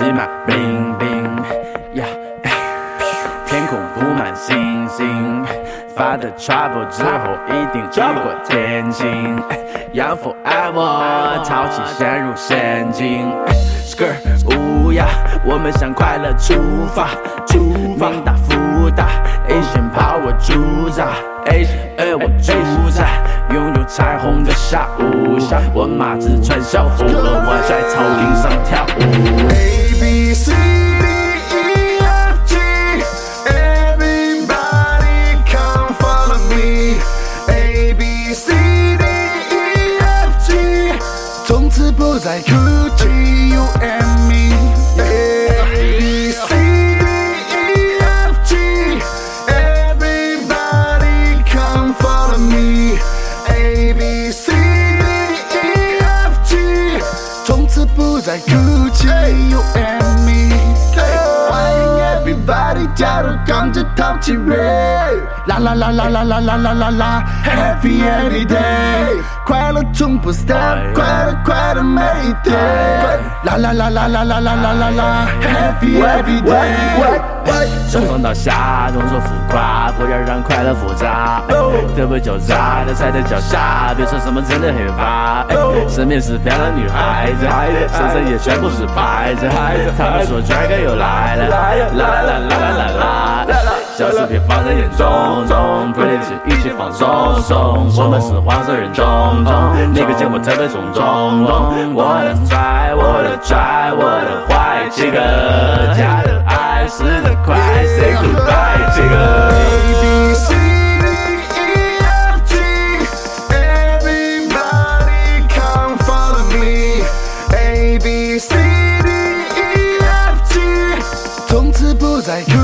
一曲戏码 bling bling，呀，天空布满星星。发的 trouble 之后一定雨过天晴。要 forever，淘气陷入陷阱。skirt，乌鸦，我们向快乐出发，出发。命大福大，Asian power 主宰，Asian 我主，彩虹的下午。我马子穿校服，我在草坪上跳舞。A B C D E 孤寂 You and me 欢迎 everybody 加入钢之淘气 Ray 啦啦啦啦啦啦啦啦啦啦 Happy every day 快乐从不 stop 快乐快乐每一天啦啦啦啦啦啦啦啦啦啦 Happy every day 上从到下，动作浮夸，不要让快乐复杂。特别狡诈的踩在脚下，别说什么真的很怕。身边是漂亮女孩子，身上也全部是牌子。他们说 Dragon 又来了，来啦啦啦啦啦啦。小视频放在眼中中，Pretty 一起放松松。我们是黄色人种种，那个节目特别重重重。我的拽，我的拽，我的坏，几个假的爱 I could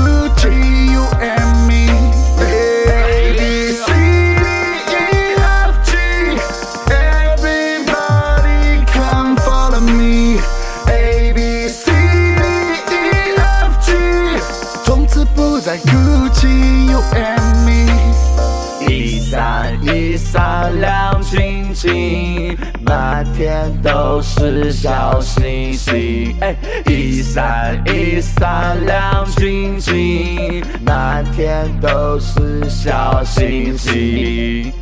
天都是小星星。哎，一闪一闪亮晶晶，满天都是小星星。